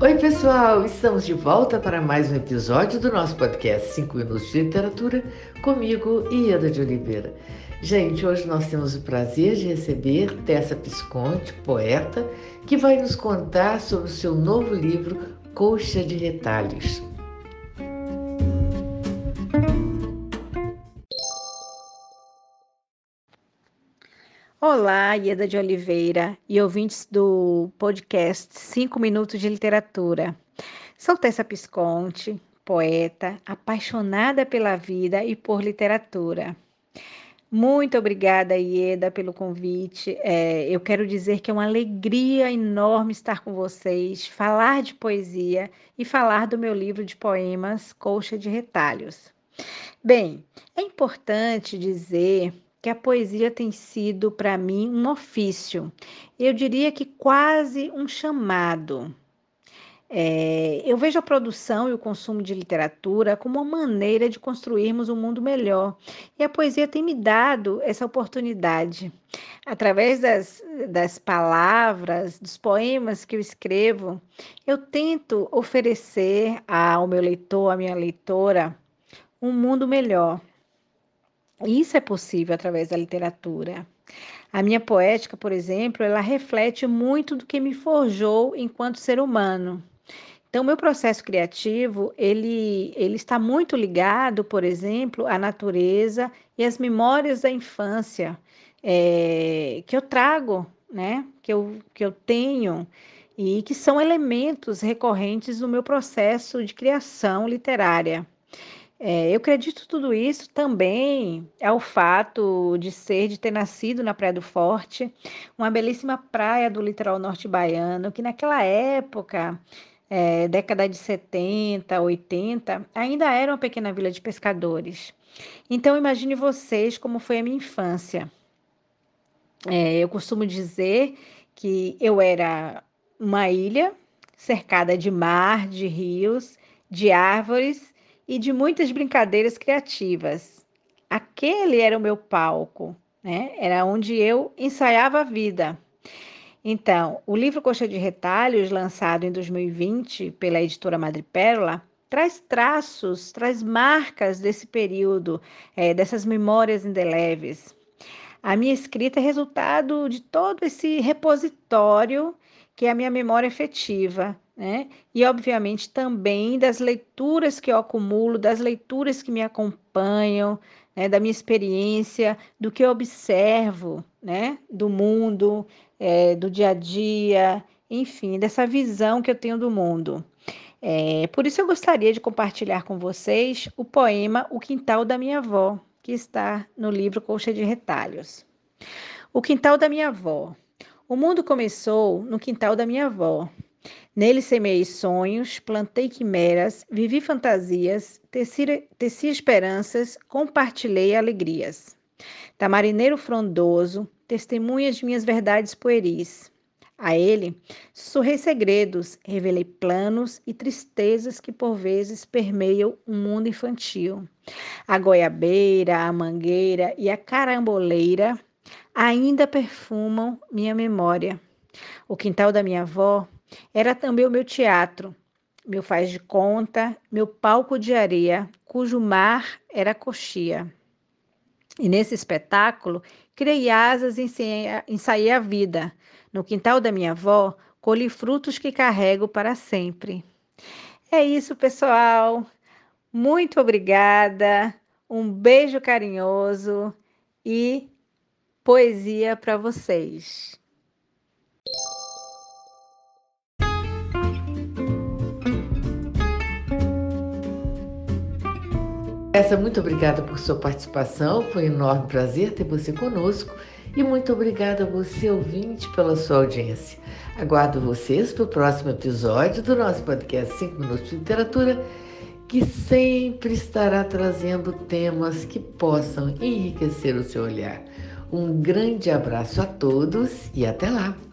Oi, pessoal! Estamos de volta para mais um episódio do nosso podcast 5 Minutos de Literatura, comigo, Ieda de Oliveira. Gente, hoje nós temos o prazer de receber Tessa Pisconte, poeta, que vai nos contar sobre o seu novo livro, Coxa de Retalhos. Olá, Ieda de Oliveira e ouvintes do podcast 5 Minutos de Literatura. Sou Tessa Pisconte, poeta, apaixonada pela vida e por literatura. Muito obrigada, Ieda, pelo convite. É, eu quero dizer que é uma alegria enorme estar com vocês, falar de poesia e falar do meu livro de poemas, Colcha de Retalhos. Bem, é importante dizer que a poesia tem sido para mim um ofício, eu diria que quase um chamado. É, eu vejo a produção e o consumo de literatura como uma maneira de construirmos um mundo melhor. E a poesia tem me dado essa oportunidade. Através das, das palavras, dos poemas que eu escrevo, eu tento oferecer ao meu leitor, à minha leitora, um mundo melhor. Isso é possível através da literatura. A minha poética, por exemplo, ela reflete muito do que me forjou enquanto ser humano. Então, meu processo criativo, ele, ele está muito ligado, por exemplo, à natureza e às memórias da infância é, que eu trago, né? Que eu, que eu tenho e que são elementos recorrentes no meu processo de criação literária. É, eu acredito tudo isso também é o fato de ser, de ter nascido na Praia do Forte, uma belíssima praia do litoral norte baiano, que naquela época, é, década de 70, 80, ainda era uma pequena vila de pescadores. Então imagine vocês como foi a minha infância. É, eu costumo dizer que eu era uma ilha cercada de mar, de rios, de árvores e de muitas brincadeiras criativas. Aquele era o meu palco, né? Era onde eu ensaiava a vida. Então, o livro Coxa de Retalhos, lançado em 2020 pela editora Madrepérola, traz traços, traz marcas desse período, é, dessas memórias indeléveis. A minha escrita é resultado de todo esse repositório que é a minha memória efetiva, né? E, obviamente, também das leituras que eu acumulo, das leituras que me acompanham, né? da minha experiência, do que eu observo, né? Do mundo, é, do dia a dia, enfim, dessa visão que eu tenho do mundo. É, por isso eu gostaria de compartilhar com vocês o poema O Quintal da Minha Avó, que está no livro Colcha de Retalhos. O Quintal da Minha Avó. O mundo começou no quintal da minha avó, Nele semeei sonhos, plantei quimeras, vivi fantasias, teci, teci esperanças, compartilhei alegrias. Tamarineiro frondoso, testemunhas de minhas verdades pueris. A ele sussurrei segredos, revelei planos e tristezas que por vezes permeiam um mundo infantil. A goiabeira, a mangueira e a caramboleira ainda perfumam minha memória. O quintal da minha avó era também o meu teatro, meu faz de conta, meu palco de areia, cujo mar era coxia. E nesse espetáculo, criei asas e ensaiei a vida. No quintal da minha avó, colhi frutos que carrego para sempre. É isso, pessoal. Muito obrigada. Um beijo carinhoso e poesia para vocês. Essa, muito obrigada por sua participação. Foi um enorme prazer ter você conosco. E muito obrigada a você, ouvinte, pela sua audiência. Aguardo vocês para o próximo episódio do nosso podcast 5 Minutos de Literatura, que sempre estará trazendo temas que possam enriquecer o seu olhar. Um grande abraço a todos e até lá!